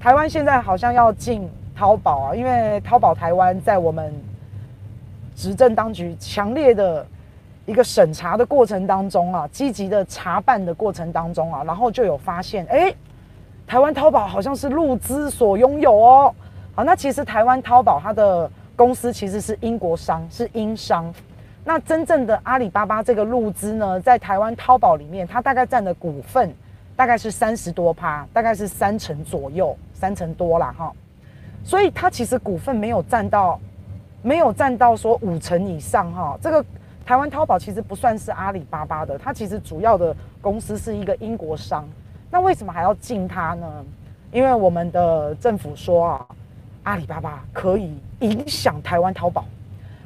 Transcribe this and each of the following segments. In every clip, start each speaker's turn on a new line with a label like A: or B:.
A: 台湾现在好像要进淘宝啊，因为淘宝台湾在我们执政当局强烈的一个审查的过程当中啊，积极的查办的过程当中啊，然后就有发现，哎，台湾淘宝好像是陆资所拥有哦。好，那其实台湾淘宝它的公司其实是英国商，是英商。那真正的阿里巴巴这个陆资呢，在台湾淘宝里面，它大概占的股份大概是三十多趴，大概是三成左右，三成多啦哈。所以它其实股份没有占到，没有占到说五成以上哈。这个台湾淘宝其实不算是阿里巴巴的，它其实主要的公司是一个英国商。那为什么还要禁它呢？因为我们的政府说啊，阿里巴巴可以影响台湾淘宝。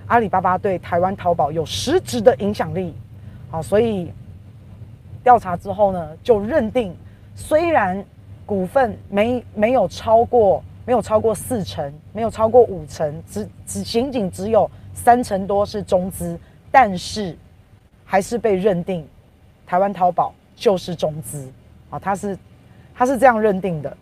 A: 阿里巴巴对台湾淘宝有实质的影响力，好，所以调查之后呢，就认定虽然股份没没有超过没有超过四成，没有超过五成，只只仅仅只有三成多是中资，但是还是被认定台湾淘宝就是中资啊，他是他是这样认定的。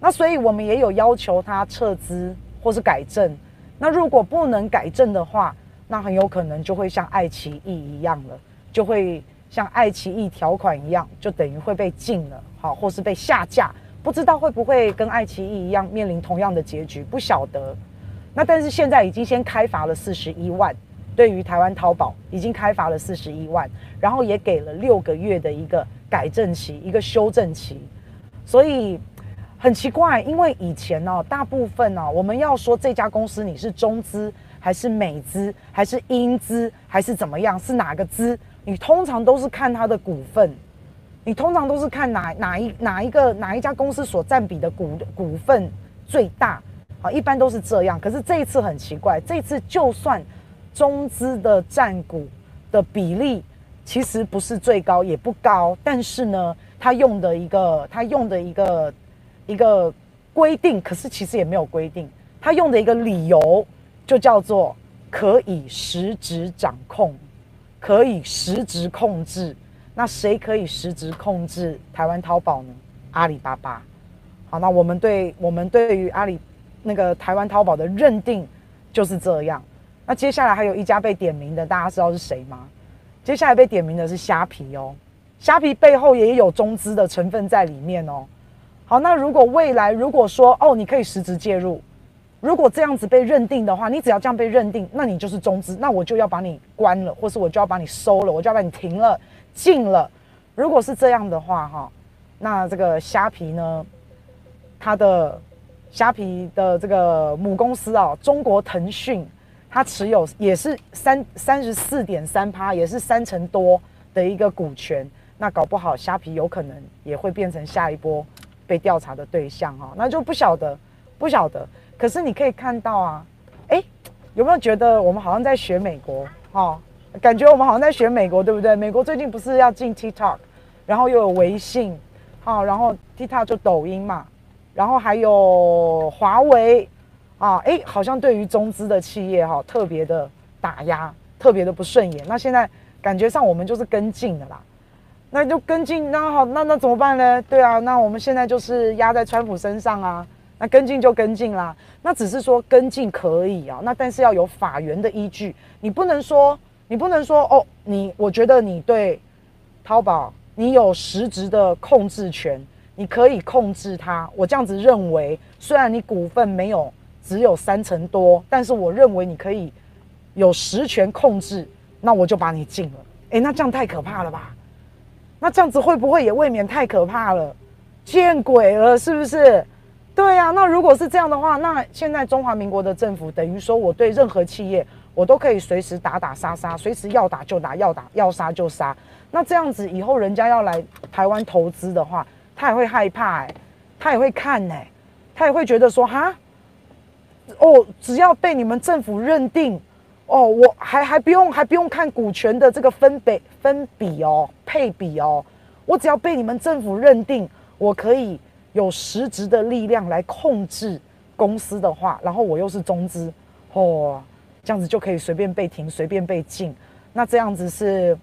A: 那所以我们也有要求他撤资或是改正。那如果不能改正的话，那很有可能就会像爱奇艺一样了，就会像爱奇艺条款一样，就等于会被禁了，好，或是被下架，不知道会不会跟爱奇艺一样面临同样的结局，不晓得。那但是现在已经先开罚了四十一万，对于台湾淘宝已经开罚了四十一万，然后也给了六个月的一个改正期，一个修正期，所以。很奇怪，因为以前呢、哦，大部分呢、哦，我们要说这家公司你是中资还是美资还是英资还是怎么样，是哪个资？你通常都是看它的股份，你通常都是看哪哪一哪一个哪一家公司所占比的股股份最大啊，一般都是这样。可是这一次很奇怪，这一次就算中资的占股的比例其实不是最高，也不高，但是呢，他用的一个他用的一个。一个规定，可是其实也没有规定。他用的一个理由就叫做可以实质掌控，可以实质控制。那谁可以实质控制台湾淘宝呢？阿里巴巴。好，那我们对我们对于阿里那个台湾淘宝的认定就是这样。那接下来还有一家被点名的，大家知道是谁吗？接下来被点名的是虾皮哦，虾皮背后也有中资的成分在里面哦。好，那如果未来如果说哦，你可以实质介入，如果这样子被认定的话，你只要这样被认定，那你就是中资，那我就要把你关了，或是我就要把你收了，我就要把你停了、进了。如果是这样的话，哈，那这个虾皮呢，它的虾皮的这个母公司啊，中国腾讯，它持有也是三三十四点三趴，也是三成多的一个股权，那搞不好虾皮有可能也会变成下一波。被调查的对象哈，那就不晓得，不晓得。可是你可以看到啊，哎，有没有觉得我们好像在学美国哈？感觉我们好像在学美国，对不对？美国最近不是要进 TikTok，然后又有微信，好，然后 TikTok 就抖音嘛，然后还有华为啊，哎，好像对于中资的企业哈特别的打压，特别的不顺眼。那现在感觉上我们就是跟进的啦。那就跟进，那好，那那怎么办呢？对啊，那我们现在就是压在川普身上啊。那跟进就跟进啦。那只是说跟进可以啊，那但是要有法源的依据。你不能说，你不能说哦，你我觉得你对淘宝你有实质的控制权，你可以控制它。我这样子认为，虽然你股份没有只有三成多，但是我认为你可以有实权控制，那我就把你禁了。诶，那这样太可怕了吧？那这样子会不会也未免太可怕了？见鬼了，是不是？对、啊。那如果是这样的话，那现在中华民国的政府等于说，我对任何企业，我都可以随时打打杀杀，随时要打就打，要打要杀就杀。那这样子以后人家要来台湾投资的话，他也会害怕哎、他也会看哎、他也会觉得说哈，哦，只要被你们政府认定。哦，我还还不用还不用看股权的这个分比分比哦配比哦，我只要被你们政府认定，我可以有实质的力量来控制公司的话，然后我又是中资，哦，这样子就可以随便被停，随便被禁。那这样子是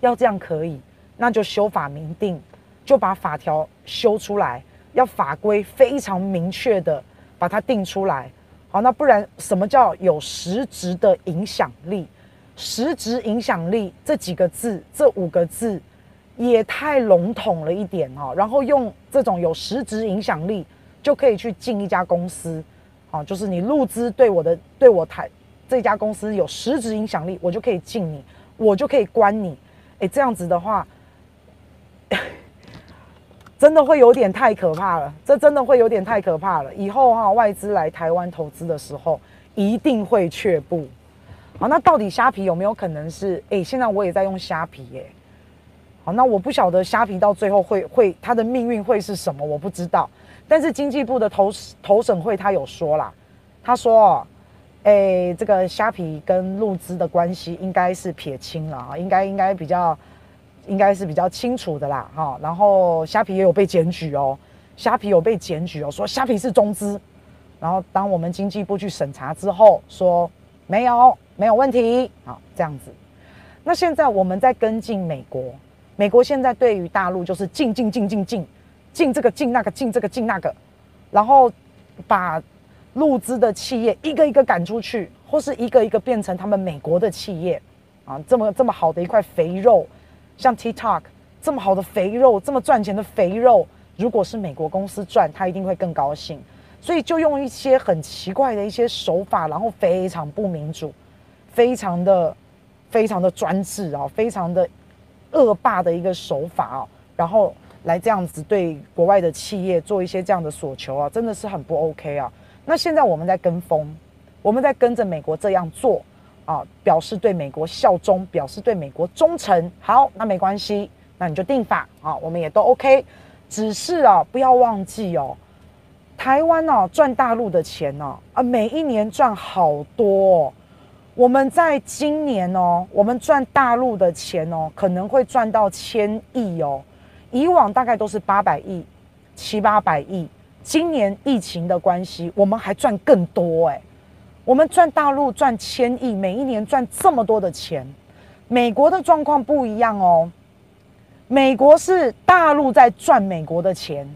A: 要这样可以，那就修法明定，就把法条修出来，要法规非常明确的把它定出来。好，那不然什么叫有实质的影响力？实质影响力这几个字，这五个字也太笼统了一点哈。然后用这种有实质影响力就可以去进一家公司，就是你入资对我的对我台这家公司有实质影响力，我就可以禁你，我就可以关你。哎，这样子的话。真的会有点太可怕了，这真的会有点太可怕了。以后哈，外资来台湾投资的时候，一定会却步。好，那到底虾皮有没有可能是？哎，现在我也在用虾皮耶。好，那我不晓得虾皮到最后会会它的命运会是什么，我不知道。但是经济部的投投审会他有说啦，他说，哎，这个虾皮跟陆资的关系应该是撇清了啊，应该应该比较。应该是比较清楚的啦，哈，然后虾皮也有被检举哦，虾皮有被检举哦，说虾皮是中资，然后当我们经济部去审查之后，说没有没有问题，好，这样子。那现在我们在跟进美国，美国现在对于大陆就是禁禁禁禁禁进这个进那个进这个进那个，然后把入资的企业一个一个赶出去，或是一个一个变成他们美国的企业啊，这么这么好的一块肥肉。像 TikTok 这么好的肥肉，这么赚钱的肥肉，如果是美国公司赚，他一定会更高兴。所以就用一些很奇怪的一些手法，然后非常不民主，非常的非常的专制啊，非常的恶霸的一个手法啊，然后来这样子对国外的企业做一些这样的索求啊，真的是很不 OK 啊。那现在我们在跟风，我们在跟着美国这样做。啊，表示对美国效忠，表示对美国忠诚。好，那没关系，那你就定法啊，我们也都 OK。只是啊，不要忘记哦，台湾哦赚大陆的钱呢啊，每一年赚好多哦。我们在今年哦，我们赚大陆的钱哦，可能会赚到千亿哦。以往大概都是八百亿、七八百亿，今年疫情的关系，我们还赚更多哎。我们赚大陆赚千亿，每一年赚这么多的钱。美国的状况不一样哦，美国是大陆在赚美国的钱，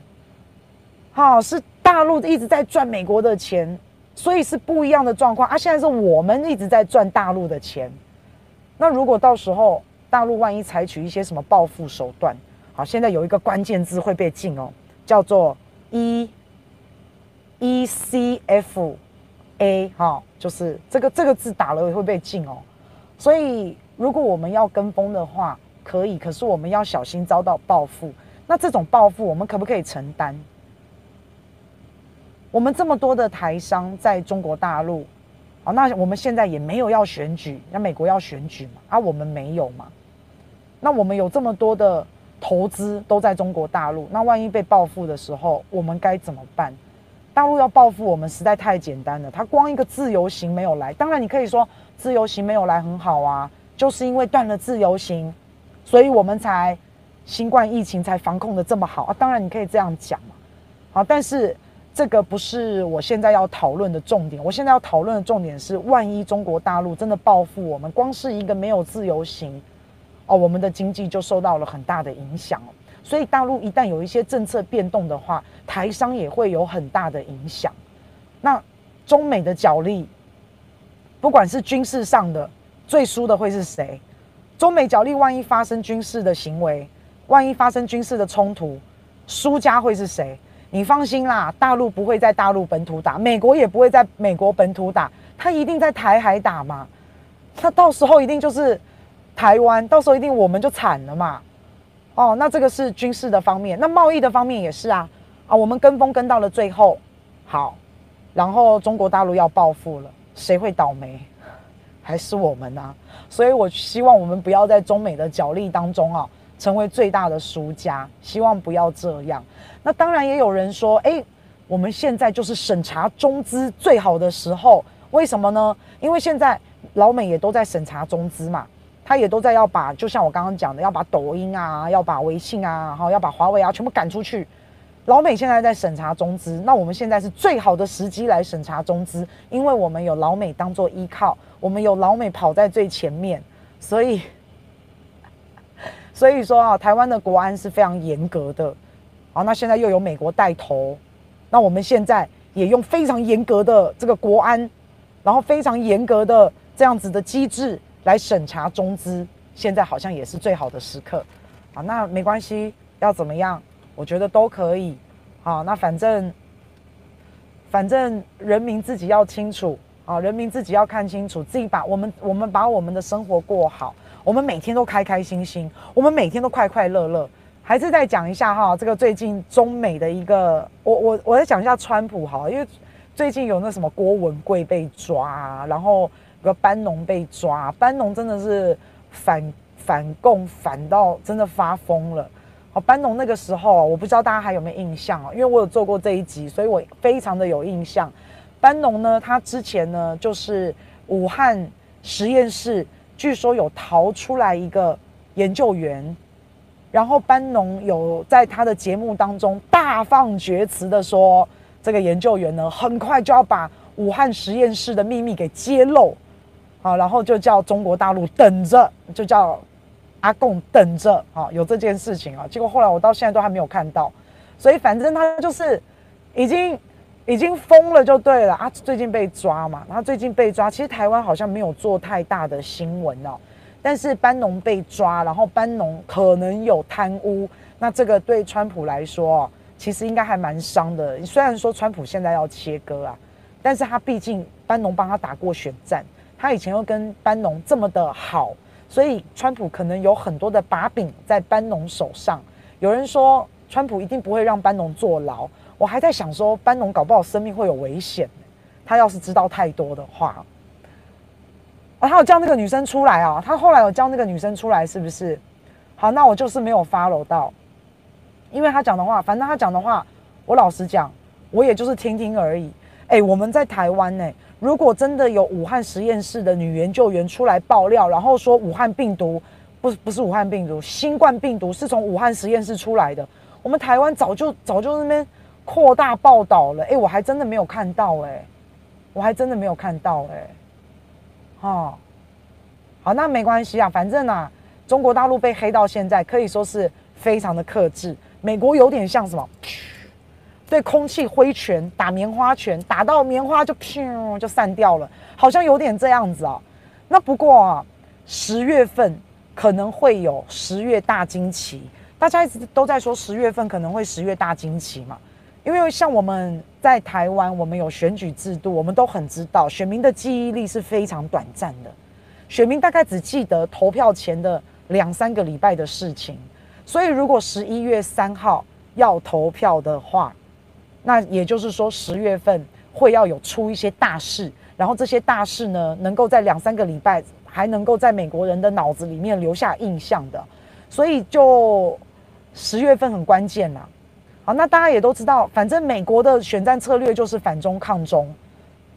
A: 好，是大陆一直在赚美国的钱，所以是不一样的状况啊。现在是我们一直在赚大陆的钱，那如果到时候大陆万一采取一些什么报复手段，好，现在有一个关键字会被禁哦，叫做 E E C F。A 哈，就是这个这个字打了也会被禁哦，所以如果我们要跟风的话，可以，可是我们要小心遭到报复。那这种报复，我们可不可以承担？我们这么多的台商在中国大陆，好，那我们现在也没有要选举，那美国要选举嘛，啊，我们没有嘛？那我们有这么多的投资都在中国大陆，那万一被报复的时候，我们该怎么办？大陆要报复我们实在太简单了，他光一个自由行没有来，当然你可以说自由行没有来很好啊，就是因为断了自由行，所以我们才新冠疫情才防控得这么好啊。当然你可以这样讲嘛，好，但是这个不是我现在要讨论的重点。我现在要讨论的重点是，万一中国大陆真的报复我们，光是一个没有自由行，哦，我们的经济就受到了很大的影响。所以大陆一旦有一些政策变动的话，台商也会有很大的影响。那中美的角力，不管是军事上的，最输的会是谁？中美角力万一发生军事的行为，万一发生军事的冲突，输家会是谁？你放心啦，大陆不会在大陆本土打，美国也不会在美国本土打，他一定在台海打嘛。那到时候一定就是台湾，到时候一定我们就惨了嘛。哦，那这个是军事的方面，那贸易的方面也是啊，啊，我们跟风跟到了最后，好，然后中国大陆要报复了，谁会倒霉？还是我们啊？所以我希望我们不要在中美的角力当中啊，成为最大的输家，希望不要这样。那当然也有人说，哎，我们现在就是审查中资最好的时候，为什么呢？因为现在老美也都在审查中资嘛。他也都在要把，就像我刚刚讲的，要把抖音啊，要把微信啊，然后要把华为啊，全部赶出去。老美现在在审查中资，那我们现在是最好的时机来审查中资，因为我们有老美当做依靠，我们有老美跑在最前面，所以，所以说啊，台湾的国安是非常严格的，好，那现在又有美国带头，那我们现在也用非常严格的这个国安，然后非常严格的这样子的机制来审查中资，现在好像也是最好的时刻。啊，那没关系，要怎么样，我觉得都可以。好，那反正反正人民自己要清楚啊，人民自己要看清楚，自己把我们我们把我们的生活过好，我们每天都开开心心，我们每天都快快乐乐。还是再讲一下哈，这个最近中美的一个，我我我再讲一下川普哈，因为最近有那什么郭文贵被抓，然后个班农被抓，班农真的是反反共反到真的发疯了。好，班农那个时候我不知道大家还有没有印象啊？因为我有做过这一集，所以我非常的有印象。班农呢，他之前呢就是武汉实验室，据说有逃出来一个研究员。然后班农有在他的节目当中大放厥词的说，这个研究员呢很快就要把武汉实验室的秘密给揭露，啊，然后就叫中国大陆等着，就叫阿贡等着，啊，有这件事情啊。结果后来我到现在都还没有看到，所以反正他就是已经已经疯了就对了啊。最近被抓嘛，然后最近被抓，其实台湾好像没有做太大的新闻哦。但是班农被抓，然后班农可能有贪污，那这个对川普来说，其实应该还蛮伤的。虽然说川普现在要切割啊，但是他毕竟班农帮他打过选战，他以前又跟班农这么的好，所以川普可能有很多的把柄在班农手上。有人说川普一定不会让班农坐牢，我还在想说班农搞不好生命会有危险，他要是知道太多的话。啊，他有叫那个女生出来啊，他后来有叫那个女生出来，是不是？好，那我就是没有 follow 到，因为他讲的话，反正他讲的话，我老实讲，我也就是听听而已。哎，我们在台湾呢，如果真的有武汉实验室的女研究员出来爆料，然后说武汉病毒不不是武汉病毒，新冠病毒是从武汉实验室出来的，我们台湾早就早就那边扩大报道了。哎，我还真的没有看到，哎，我还真的没有看到，哎。哦，好，那没关系啊，反正啊，中国大陆被黑到现在，可以说是非常的克制。美国有点像什么，对空气挥拳，打棉花拳，打到棉花就噗就散掉了，好像有点这样子啊。那不过啊，十月份可能会有十月大惊奇，大家一直都在说十月份可能会十月大惊奇嘛。因为像我们在台湾，我们有选举制度，我们都很知道，选民的记忆力是非常短暂的。选民大概只记得投票前的两三个礼拜的事情，所以如果十一月三号要投票的话，那也就是说十月份会要有出一些大事，然后这些大事呢，能够在两三个礼拜还能够在美国人的脑子里面留下印象的，所以就十月份很关键啦。好，那大家也都知道，反正美国的选战策略就是反中抗中，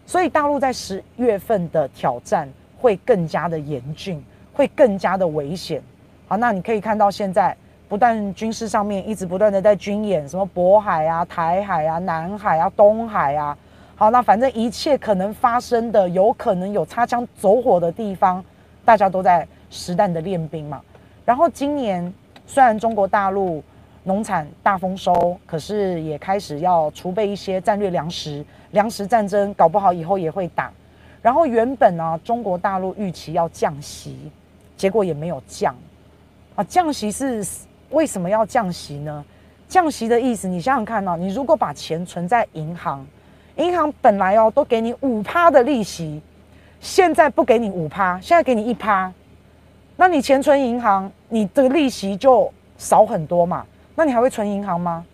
A: 所以大陆在十月份的挑战会更加的严峻，会更加的危险。好，那你可以看到现在不但军事上面一直不断的在军演，什么渤海啊、台海啊、南海啊、东海啊，好，那反正一切可能发生的、有可能有擦枪走火的地方，大家都在实弹的练兵嘛。然后今年虽然中国大陆。农产大丰收，可是也开始要储备一些战略粮食，粮食战争搞不好以后也会打。然后原本呢，中国大陆预期要降息，结果也没有降。啊，降息是为什么要降息呢？降息的意思，你想想看哦，你如果把钱存在银行，银行本来哦都给你五趴的利息，现在不给你五趴，现在给你一趴，那你钱存银行，你的利息就少很多嘛。那你还会存银行吗？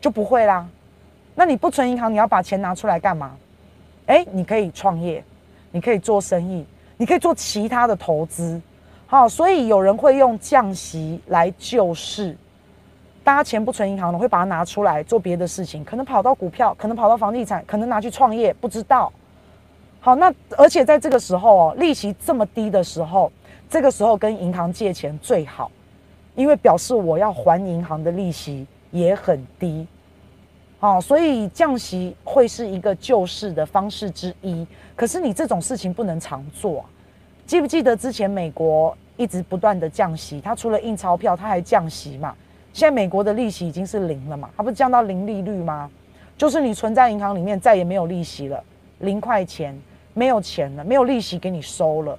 A: 就不会啦。那你不存银行，你要把钱拿出来干嘛？哎，你可以创业，你可以做生意，你可以做其他的投资。好，所以有人会用降息来救市。大家钱不存银行的，会把它拿出来做别的事情，可能跑到股票，可能跑到房地产，可能拿去创业，不知道。好，那而且在这个时候哦，利息这么低的时候，这个时候跟银行借钱最好。因为表示我要还银行的利息也很低，好，所以降息会是一个救市的方式之一。可是你这种事情不能常做。记不记得之前美国一直不断的降息，它除了印钞票，它还降息嘛？现在美国的利息已经是零了嘛，它不是降到零利率吗？就是你存在银行里面再也没有利息了，零块钱没有钱了，没有利息给你收了。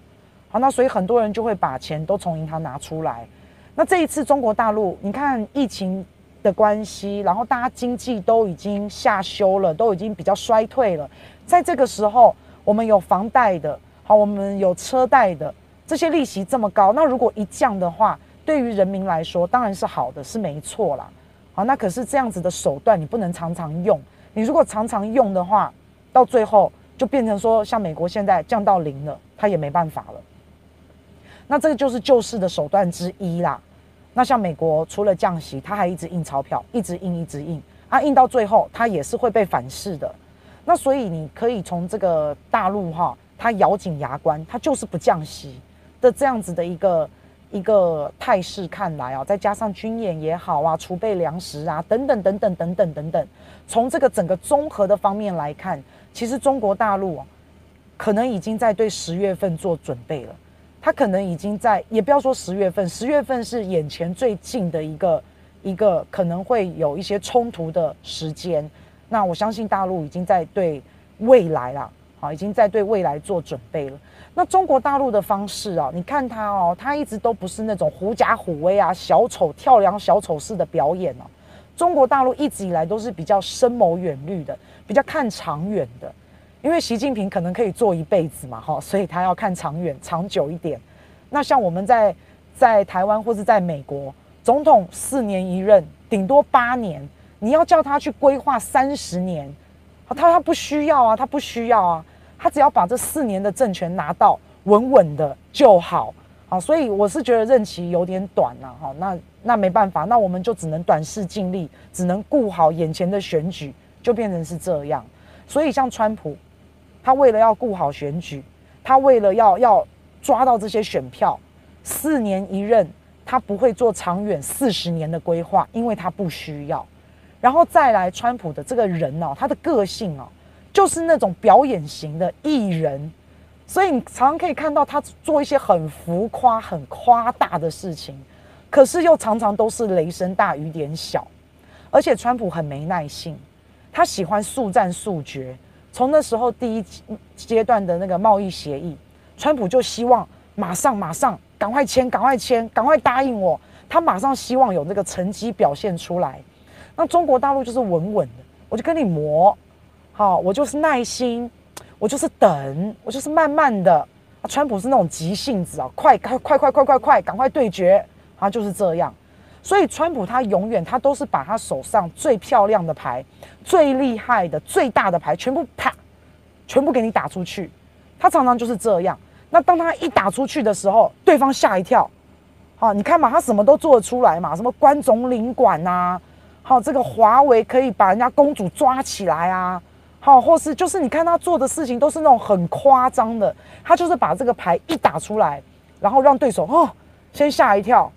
A: 好，那所以很多人就会把钱都从银行拿出来。那这一次中国大陆，你看疫情的关系，然后大家经济都已经下修了，都已经比较衰退了。在这个时候，我们有房贷的，好，我们有车贷的，这些利息这么高，那如果一降的话，对于人民来说当然是好的，是没错啦。好，那可是这样子的手段，你不能常常用。你如果常常用的话，到最后就变成说，像美国现在降到零了，他也没办法了。那这个就是救市的手段之一啦。那像美国除了降息，他还一直印钞票，一直印，一直印，啊，印到最后，他也是会被反噬的。那所以你可以从这个大陆哈，他咬紧牙关，他就是不降息的这样子的一个一个态势看来啊，再加上军演也好啊，储备粮食啊，等等等等等等等等，从这个整个综合的方面来看，其实中国大陆，可能已经在对十月份做准备了。他可能已经在，也不要说十月份，十月份是眼前最近的一个一个可能会有一些冲突的时间。那我相信大陆已经在对未来了，好，已经在对未来做准备了。那中国大陆的方式啊，你看他哦，他一直都不是那种狐假虎威啊、小丑跳梁小丑式的表演哦。中国大陆一直以来都是比较深谋远虑的，比较看长远的。因为习近平可能可以做一辈子嘛，哈，所以他要看长远、长久一点。那像我们在在台湾或是在美国，总统四年一任，顶多八年，你要叫他去规划三十年，他他不需要啊，他不需要啊，他只要把这四年的政权拿到稳稳的就好。啊，所以我是觉得任期有点短了，哈，那那没办法，那我们就只能短视尽力，只能顾好眼前的选举，就变成是这样。所以像川普。他为了要顾好选举，他为了要要抓到这些选票，四年一任，他不会做长远四十年的规划，因为他不需要。然后再来，川普的这个人哦，他的个性哦，就是那种表演型的艺人，所以你常常可以看到他做一些很浮夸、很夸大的事情，可是又常常都是雷声大雨点小。而且川普很没耐性，他喜欢速战速决。从那时候第一阶段的那个贸易协议，川普就希望马上马上赶快签，赶快签，赶快答应我。他马上希望有那个成绩表现出来。那中国大陆就是稳稳的，我就跟你磨，好，我就是耐心，我就是等，我就是慢慢的。啊，川普是那种急性子啊，快快快快快快快，赶快对决，啊，就是这样。所以，川普他永远他都是把他手上最漂亮的牌、最厉害的、最大的牌全部啪，全部给你打出去。他常常就是这样。那当他一打出去的时候，对方吓一跳。好，你看嘛，他什么都做得出来嘛，什么关总领馆呐，好，这个华为可以把人家公主抓起来啊，好，或是就是你看他做的事情都是那种很夸张的。他就是把这个牌一打出来，然后让对手哦先吓一跳。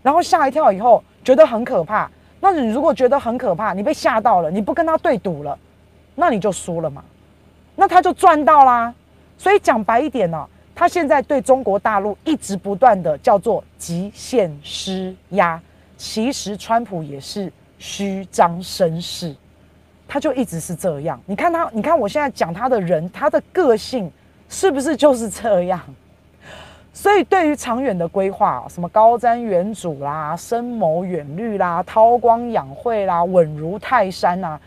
A: 然后吓一跳以后，觉得很可怕。那你如果觉得很可怕，你被吓到了，你不跟他对赌了，那你就输了嘛。那他就赚到啦。所以讲白一点呢、他现在对中国大陆一直不断的叫做极限施压。其实川普也是虚张声势，他就一直是这样。你看他，你看我现在讲他的人，他的个性是不是就是这样？所以，对于长远的规划，什么高瞻远瞩啦、深谋远虑啦、韬光养晦啦、稳如泰山啊，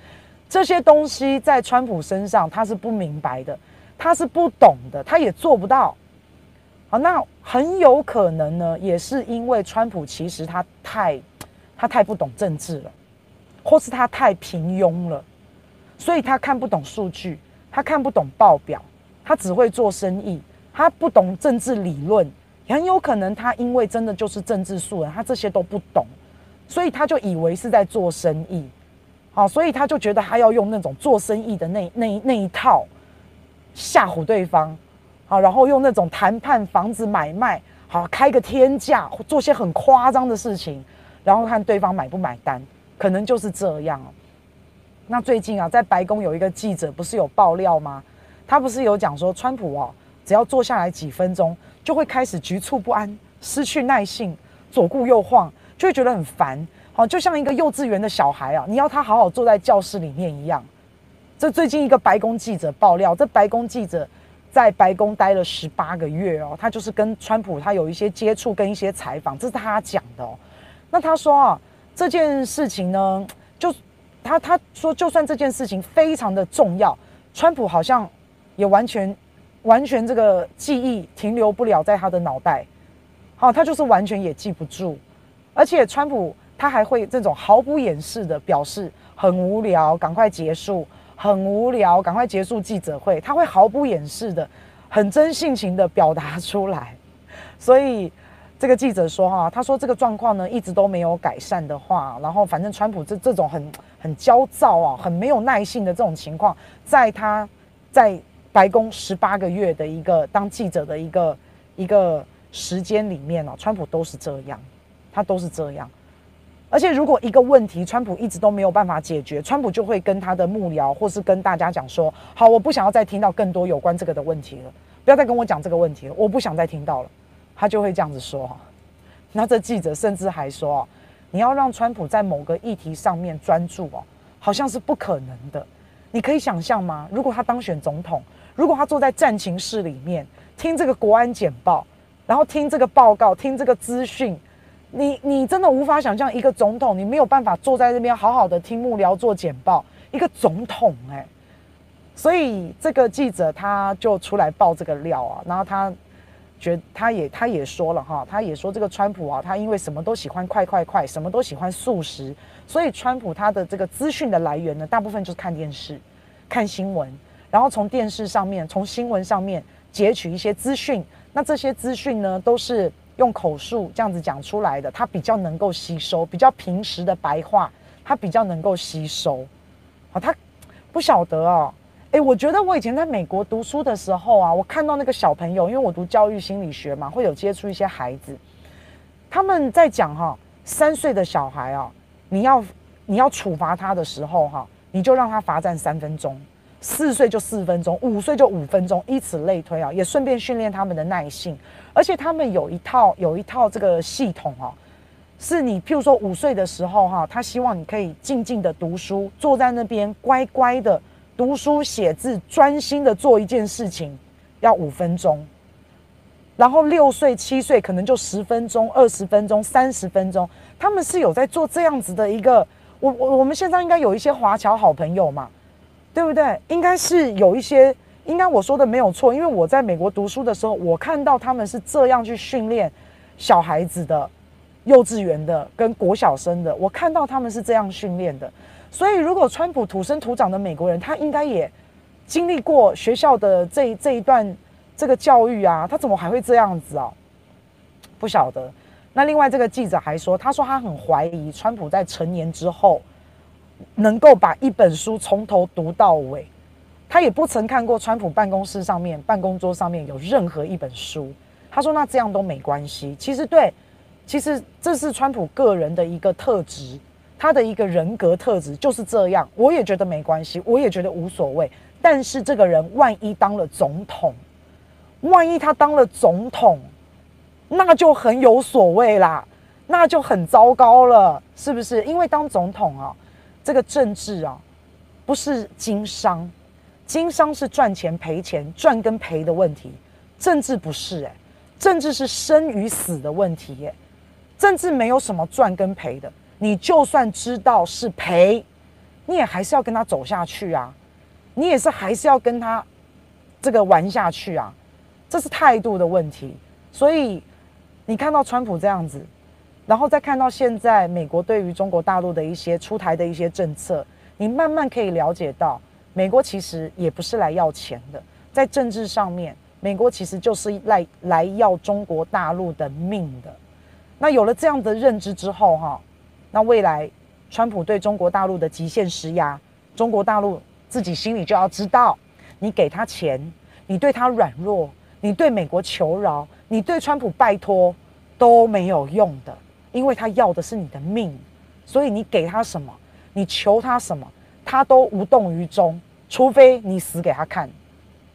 A: 这些东西在川普身上他是不明白的，他是不懂的，他也做不到。好，那很有可能呢，也是因为川普其实他太他太不懂政治了，或是他太平庸了，所以他看不懂数据，他看不懂报表，他只会做生意。他不懂政治理论，很有可能他因为真的就是政治素人，他这些都不懂，所以他就以为是在做生意，好，所以他就觉得他要用那种做生意的那那那一套吓唬对方，好，然后用那种谈判房子买卖，好，开个天价，做些很夸张的事情，然后看对方买不买单，可能就是这样。那最近啊，在白宫有一个记者不是有爆料吗？他不是有讲说川普哦。只要坐下来几分钟，就会开始局促不安，失去耐性，左顾右晃，就会觉得很烦。好，就像一个幼稚园的小孩啊，你要他好好坐在教室里面一样。这最近一个白宫记者爆料，这白宫记者在白宫待了十八个月哦，他就是跟川普他有一些接触跟一些采访，这是他讲的哦。那他说啊，这件事情呢，就他他说，就算这件事情非常的重要，川普好像也完全完全这个记忆停留不了在他的脑袋，好，他就是完全也记不住，而且川普。他还会这种毫不掩饰的表示很无聊，赶快结束，很无聊，赶快结束记者会。他会毫不掩饰的、很真性情的表达出来。所以这个记者说：“哈，他说这个状况呢一直都没有改善的话，然后反正川普这这种很很焦躁啊、很没有耐性的这种情况，在他在白宫十八个月的一个当记者的一个一个时间里面哦，川普都是这样，他都是这样。”而且，如果一个问题川普一直都没有办法解决，川普就会跟他的幕僚或是跟大家讲说：“好，我不想要再听到更多有关这个的问题了，不要再跟我讲这个问题了，我不想再听到了。”他就会这样子说。那这记者甚至还说：“你要让川普在某个议题上面专注哦，好像是不可能的。你可以想象吗？如果他当选总统，如果他坐在战情室里面听这个国安简报，然后听这个报告，听这个资讯。”你你真的无法想象一个总统，你没有办法坐在这边好好的听幕僚做简报，一个总统哎、所以这个记者他就出来爆这个料啊，然后他觉他也他也说了哈，他也说这个川普啊，他因为什么都喜欢快快快，什么都喜欢速食，所以川普他的这个资讯的来源呢，大部分就是看电视、看新闻，然后从电视上面、从新闻上面截取一些资讯，那这些资讯呢都是。用口述这样子讲出来的，他比较能够吸收，比较平实的白话，他比较能够吸收。好，他不晓得哦。诶，我觉得我以前在美国读书的时候啊，我看到那个小朋友，因为我读教育心理学嘛，会有接触一些孩子，他们在讲哈，三岁的小孩啊，你要你要处罚他的时候哈，你就让他罚站三分钟。四岁就四分钟，五岁就五分钟，以此类推啊，也顺便训练他们的耐性。而且他们有一套有一套这个系统哦，是你譬如说五岁的时候哈，他希望你可以静静的读书，坐在那边乖乖的读书写字，专心的做一件事情，要五分钟。然后六岁七岁可能就十分钟、二十分钟、三十分钟，他们是有在做这样子的一个。我我我们现在应该有一些华侨好朋友嘛。对不对？应该是有一些，应该我说的没有错，因为我在美国读书的时候，我看到他们是这样去训练小孩子的，幼稚园的跟国小生的，我看到他们是这样训练的。所以，如果川普土生土长的美国人，他应该也经历过学校的这这一段这个教育啊，他怎么还会这样子啊？不晓得。那另外这个记者还说，他说他很怀疑川普在成年之后。能够把一本书从头读到尾，他也不曾看过川普办公室上面、办公桌上面有任何一本书。他说：“那这样都没关系。”其实对，其实这是川普个人的一个特质，他的一个人格特质就是这样。我也觉得没关系，我也觉得无所谓。但是这个人万一当了总统，万一他当了总统，那就很有所谓啦，那就很糟糕了，是不是？因为当总统啊。这个政治啊，不是经商，经商是赚钱赔钱，赚跟赔的问题。政治不是哎，政治是生与死的问题耶。政治没有什么赚跟赔的，你就算知道是赔，你也还是要跟他走下去啊，你也是还是要跟他这个玩下去啊，这是态度的问题。所以你看到川普这样子。然后再看到现在美国对于中国大陆的一些出台的一些政策，你慢慢可以了解到，美国其实也不是来要钱的，在政治上面，美国其实就是来来要中国大陆的命的。那有了这样的认知之后，哈，那未来川普对中国大陆的极限施压，中国大陆自己心里就要知道，你给他钱，你对他软弱，你对美国求饶，你对川普拜托都没有用的。因为他要的是你的命，所以你给他什么，你求他什么，他都无动于衷，除非你死给他看，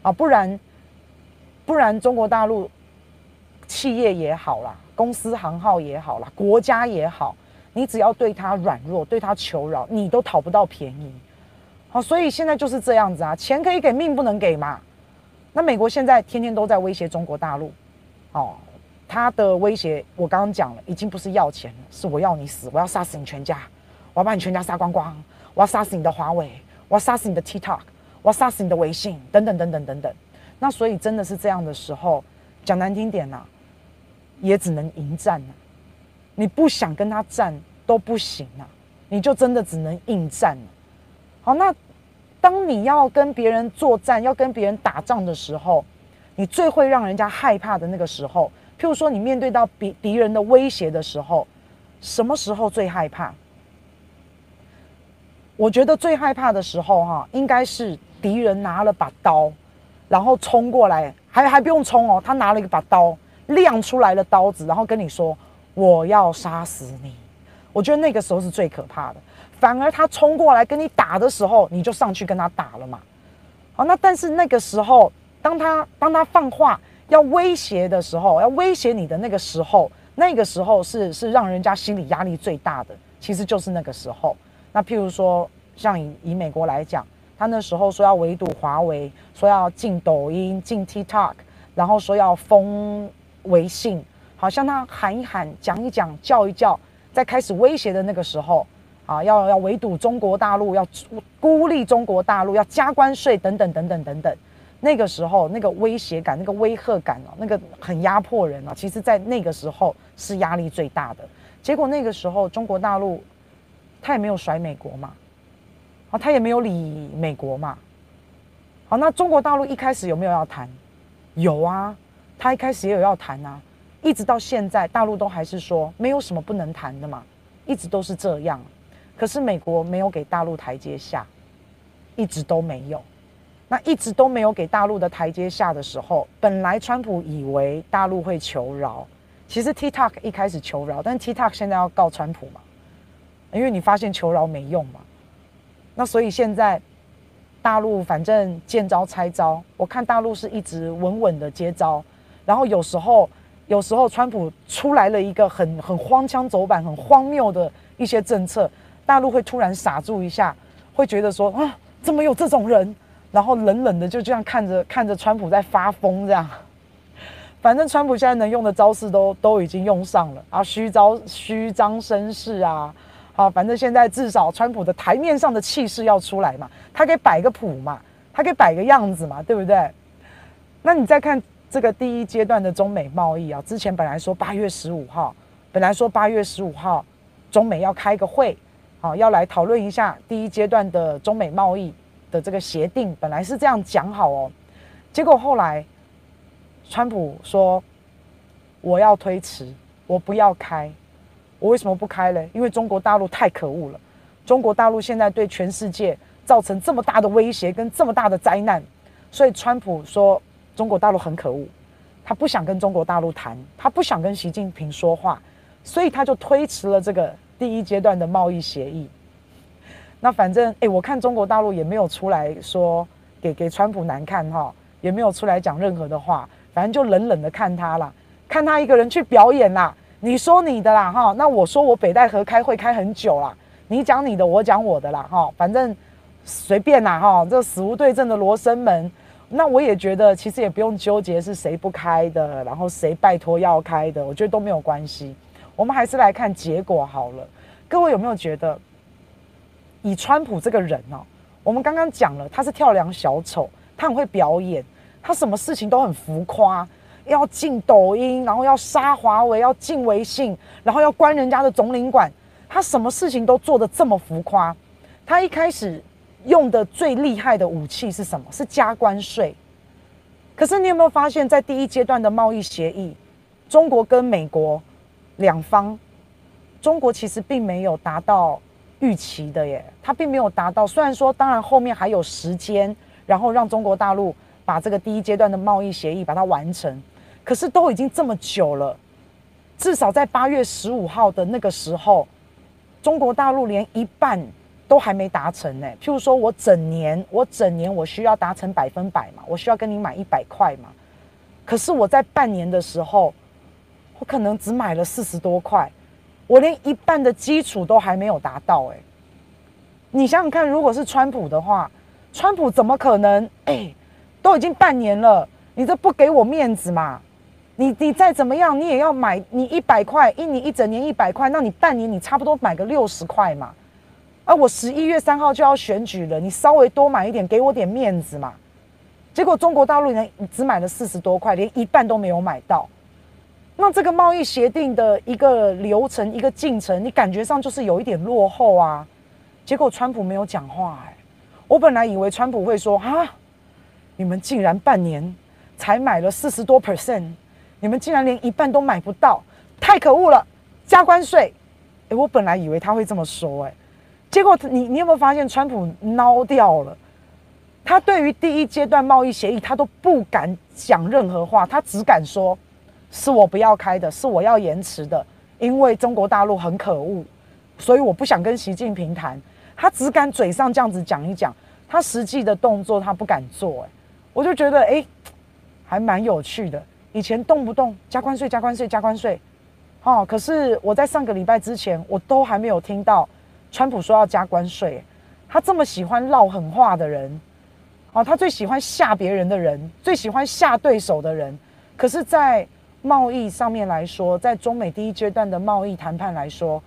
A: 啊，不然，不然中国大陆企业也好啦，公司行号也好啦，国家也好，你只要对他软弱，对他求饶，你都讨不到便宜。好，所以现在就是这样子啊，钱可以给，命不能给嘛。那美国现在天天都在威胁中国大陆，哦，他的威胁我刚刚讲了，已经不是要钱了，是我要你死，我要杀死你全家，我要把你全家杀光光，我要杀死你的华为，我要杀死你的 TikTok，我要杀死你的微信，等等等等等等。那所以真的是这样的时候，讲难听点呐、也只能迎战了、你不想跟他战都不行啊，你就真的只能应战了、好，那当你要跟别人作战、要跟别人打仗的时候，你最会让人家害怕的那个时候，譬如说你面对到敌敌人的威胁的时候，什么时候最害怕？我觉得最害怕的时候，哈，应该是敌人拿了把刀，然后冲过来，还还不用冲哦，他拿了一把刀，亮出来了刀子，然后跟你说：“我要杀死你。”我觉得那个时候是最可怕的。反而他冲过来跟你打的时候，你就上去跟他打了嘛。好，那但是那个时候，当他当他放话要威胁的时候，要威胁你的那个时候，那个时候是是让人家心理压力最大的，其实就是那个时候。那譬如说，像以以美国来讲，他那时候说要围堵华为，说要禁抖音、禁 TikTok，然后说要封微信，好像他喊一喊、讲一讲、叫一叫，在开始威胁的那个时候。啊，要要围堵中国大陆，要孤立中国大陆，要加关税等等等等等等。那个时候，那个威胁感，那个威吓感哦，那个很压迫人啊。其实，在那个时候是压力最大的。结果那个时候，中国大陆他也没有甩美国嘛，啊，他也没有理美国嘛。好，那中国大陆一开始有没有要谈？有啊，他一开始也有要谈啊，一直到现在，大陆都还是说没有什么不能谈的嘛，一直都是这样。可是美国没有给大陆台阶下，一直都没有。那一直都没有给大陆的台阶下的时候，本来川普以为大陆会求饶，其实 TikTok 一开始求饶，但 TikTok 现在要告川普嘛，因为你发现求饶没用嘛。那所以现在大陆反正见招拆招，我看大陆是一直稳稳的接招，然后有时候有时候川普出来了一个很很荒腔走板、很荒谬的一些政策。大陆会突然傻住一下，会觉得说啊，怎么有这种人？然后冷冷的就这样看着看着川普在发疯，这样。反正川普现在能用的招式都都已经用上了啊，虚招虚张声势啊，好，反正现在至少川普的台面上的气势要出来嘛，他可以摆个谱嘛，他可以摆个样子嘛，对不对？那你再看这个第一阶段的中美贸易啊，之前本来说八月十五号，本来说八月十五号中美要开个会。好，要来讨论一下第一阶段的中美贸易的这个协定，本来是这样讲好哦，结果后来，川普说我要推迟，我不要开，我为什么不开呢？因为中国大陆太可恶了，中国大陆现在对全世界造成这么大的威胁跟这么大的灾难，所以川普说中国大陆很可恶，他不想跟中国大陆谈，他不想跟习近平说话，所以他就推迟了这个。第一阶段的贸易协议，那反正哎，我看中国大陆也没有出来说给给川普难看哈，也没有出来讲任何的话，反正就冷冷的看他啦，看他一个人去表演啦。你说你的啦哈，那我说我北戴河开会开很久啦，你讲你的，我讲我的啦哈，反正随便啦哈，这死无对证的罗生门，那我也觉得其实也不用纠结是谁不开的，然后谁拜托要开的，我觉得都没有关系。我们还是来看结果好了。各位有没有觉得，以川普这个人呢、哦？我们刚刚讲了，他是跳梁小丑，他很会表演，他什么事情都很浮夸，要进抖音，然后要杀华为，要进微信，然后要关人家的总领馆，他什么事情都做得这么浮夸。他一开始用的最厉害的武器是什么？是加关税。可是你有没有发现，在第一阶段的贸易协议，中国跟美国。两方，中国其实并没有达到预期的耶，它并没有达到。虽然说，当然后面还有时间，然后让中国大陆把这个第一阶段的贸易协议把它完成，可是都已经这么久了，至少在八月十五号的那个时候，中国大陆连一半都还没达成呢。譬如说我整年，我整年我需要达成百分百嘛，我需要跟你买一百块嘛，可是我在半年的时候。我可能只买了四十多块，我连一半的基础都还没有达到哎。你想想看，如果是川普的话，川普怎么可能？哎，都已经半年了，你这不给我面子嘛？你你再怎么样，你也要买你一百块，一年一整年一百块，那你半年你差不多买个六十块嘛。而我十一月三号就要选举了，你稍微多买一点，给我点面子嘛。结果中国大陆人只买了四十多块，连一半都没有买到。那这个贸易协定的一个流程、一个进程，你感觉上就是有一点落后啊。结果川普没有讲话，哎，我本来以为川普会说啊，你们竟然半年才买了四十多 percent，你们竟然连一半都买不到，太可恶了，加关税。哎，我本来以为他会这么说，哎，结果你你有没有发现川普孬掉了？他对于第一阶段贸易协议，他都不敢讲任何话，他只敢说。是我不要开的，是我要延迟的，因为中国大陆很可恶，所以我不想跟习近平谈。他只敢嘴上这样子讲一讲，他实际的动作他不敢做。哎，我就觉得哎，还蛮有趣的。以前动不动加关税、加关税、加关税，哦，可是我在上个礼拜之前，我都还没有听到川普说要加关税。他这么喜欢唠狠话的人，哦，他最喜欢吓别人的人，最喜欢吓对手的人，可是，在贸易上面来说，在中美第一阶段的贸易谈判来说，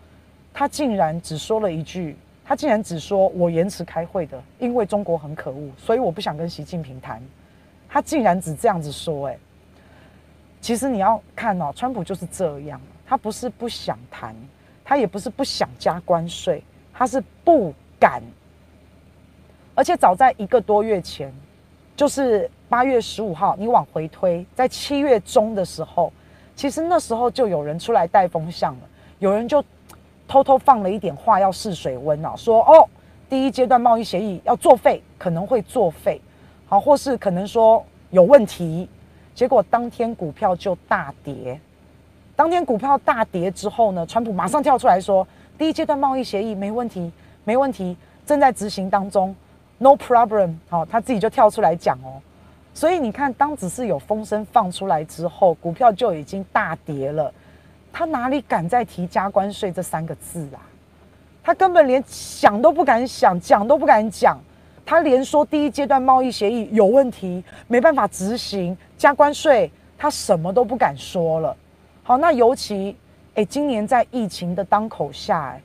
A: 他竟然只说了一句，他竟然只说我延迟开会的，因为中国很可恶，所以我不想跟习近平谈。他竟然只这样子说，哎，其实你要看哦，川普就是这样，他不是不想谈，他也不是不想加关税，他是不敢。而且早在一个多月前，就是。八月十五号，你往回推，在七月中的时候，其实那时候就有人出来带风向了，有人就偷偷放了一点话要试水温啊，说哦，第一阶段贸易协议要作废，可能会作废，好，或是可能说有问题，结果当天股票就大跌，当天股票大跌之后呢，川普马上跳出来说，第一阶段贸易协议没问题，没问题，正在执行当中，no problem，好，他自己就跳出来讲哦。所以你看，当只是有风声放出来之后，股票就已经大跌了。他哪里敢再提加关税这三个字啊？他根本连想都不敢想，讲都不敢讲。他连说第一阶段贸易协议有问题，没办法执行加关税，他什么都不敢说了。好，那尤其诶，今年在疫情的当口下，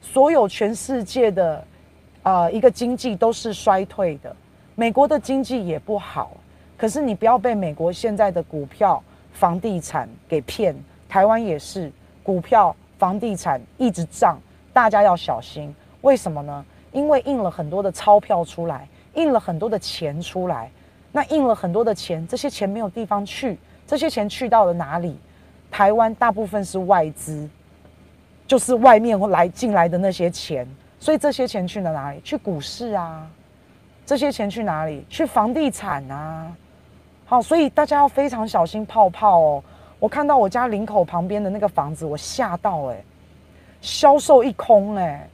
A: 所有全世界的呃一个经济都是衰退的，美国的经济也不好。可是你不要被美国现在的股票、房地产给骗，台湾也是股票、房地产一直涨，大家要小心。为什么呢？因为印了很多的钞票出来，印了很多的钱出来，那印了很多的钱，这些钱没有地方去，这些钱去到了哪里？台湾大部分是外资，就是外面来进来的那些钱，所以这些钱去了哪里？去股市啊？这些钱去哪里？去房地产啊？好，所以大家要非常小心泡泡哦。我看到我家林口旁边的那个房子，我吓到哎，销售一空哎，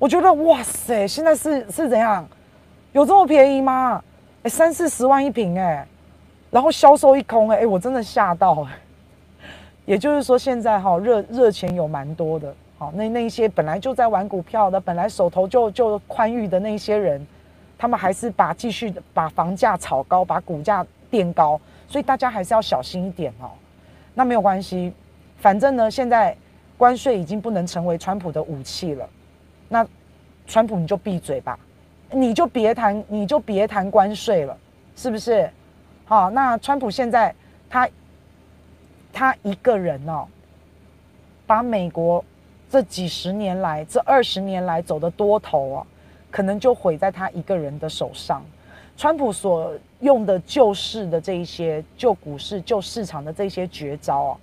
A: 我觉得哇塞，现在是是怎样？有这么便宜吗？哎，三四十万一平哎，然后销售一空哎，哎，我真的吓到哎。也就是说，现在哈热热钱有蛮多的，好，那那一些本来就在玩股票的，本来手头就就宽裕的那些人，他们还是把继续把房价炒高，把股价。垫高，所以大家还是要小心一点哦。那没有关系，反正呢，现在关税已经不能成为川普的武器了。那川普你就闭嘴吧，你就别谈，你就别谈关税了，是不是？好，那川普现在他他一个人哦，把美国这几十年来、这二十年来走的多头啊，可能就毁在他一个人的手上。川普所用的救市的这一些救股市、救市场的这些绝招啊，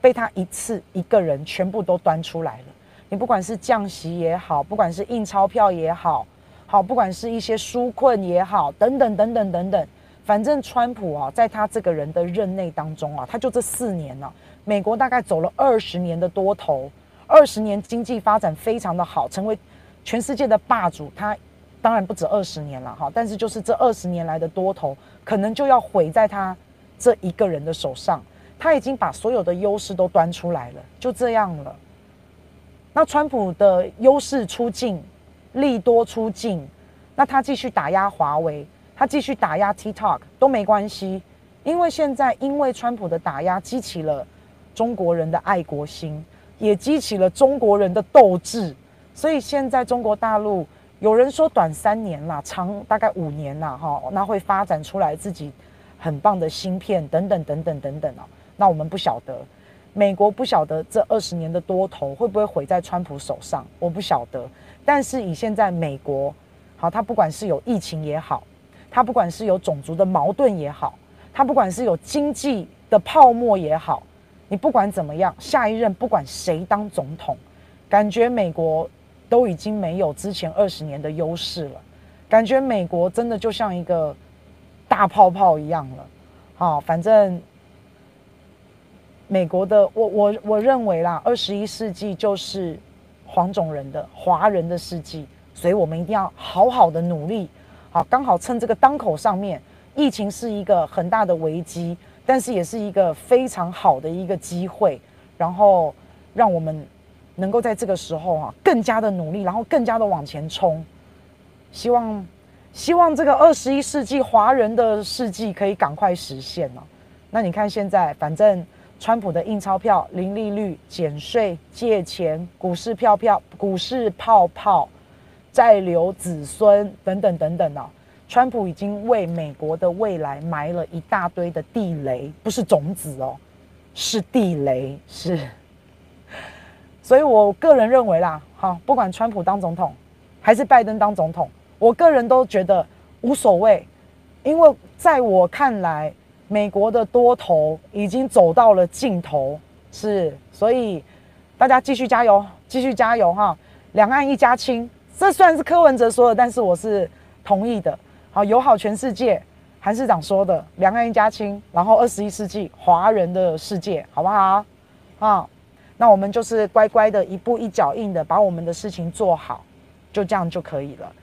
A: 被他一次一个人全部都端出来了。你不管是降息也好，不管是印钞票也好，好，不管是一些纾困也好，等等等等等等，反正川普啊，在他这个人的任内当中啊，他就这四年呢、啊，美国大概走了二十年的多头，二十年经济发展非常的好，成为全世界的霸主，他。当然不止二十年了哈，但是就是这二十年来的多头，可能就要毁在他这一个人的手上。他已经把所有的优势都端出来了，就这样了。那川普的优势出尽，利多出尽，那他继续打压华为，他继续打压 TikTok 都没关系，因为现在因为川普的打压，激起了中国人的爱国心，也激起了中国人的斗志，所以现在中国大陆有人说短三年啦，长大概五年啦，哈，那会发展出来自己很棒的芯片等等等等等等哦，那我们不晓得。美国不晓得这二十年的多头会不会毁在川普手上，我不晓得。但是以现在美国，好，他不管是有疫情也好，他不管是有种族的矛盾也好，他不管是有经济的泡沫也好，你不管怎么样，下一任不管谁当总统，感觉美国都已经没有之前二十年的优势了，感觉美国真的就像一个大泡泡一样了。好，反正。美国的我我我认为啦，二十一世纪就是黄种人的华人的世纪，所以我们一定要好好的努力。好，刚好趁这个当口上面，疫情是一个很大的危机，但是也是一个非常好的一个机会，然后让我们能够在这个时候啊，更加的努力，然后更加的往前冲。希望希望这个二十一世纪华人的世纪可以赶快实现了。那你看现在，反正。川普的印钞票、零利率、减税、借钱、股市票票、股市泡泡、债留子孙等等等等哦！川普已经为美国的未来埋了一大堆的地雷，不是种子哦，是地雷，是。所以我个人认为啦，好，不管川普当总统还是拜登当总统，我个人都觉得无所谓，因为在我看来。美国的多头已经走到了尽头，是，所以大家继续加油，继续加油哈！两岸一家亲，这虽然是柯文哲说的，但是我是同意的。好，友好全世界，韩市长说的，两岸一家亲，然后二十一世纪华人的世界，好不好？啊，那我们就是乖乖的一步一脚印的把我们的事情做好，就这样就可以了。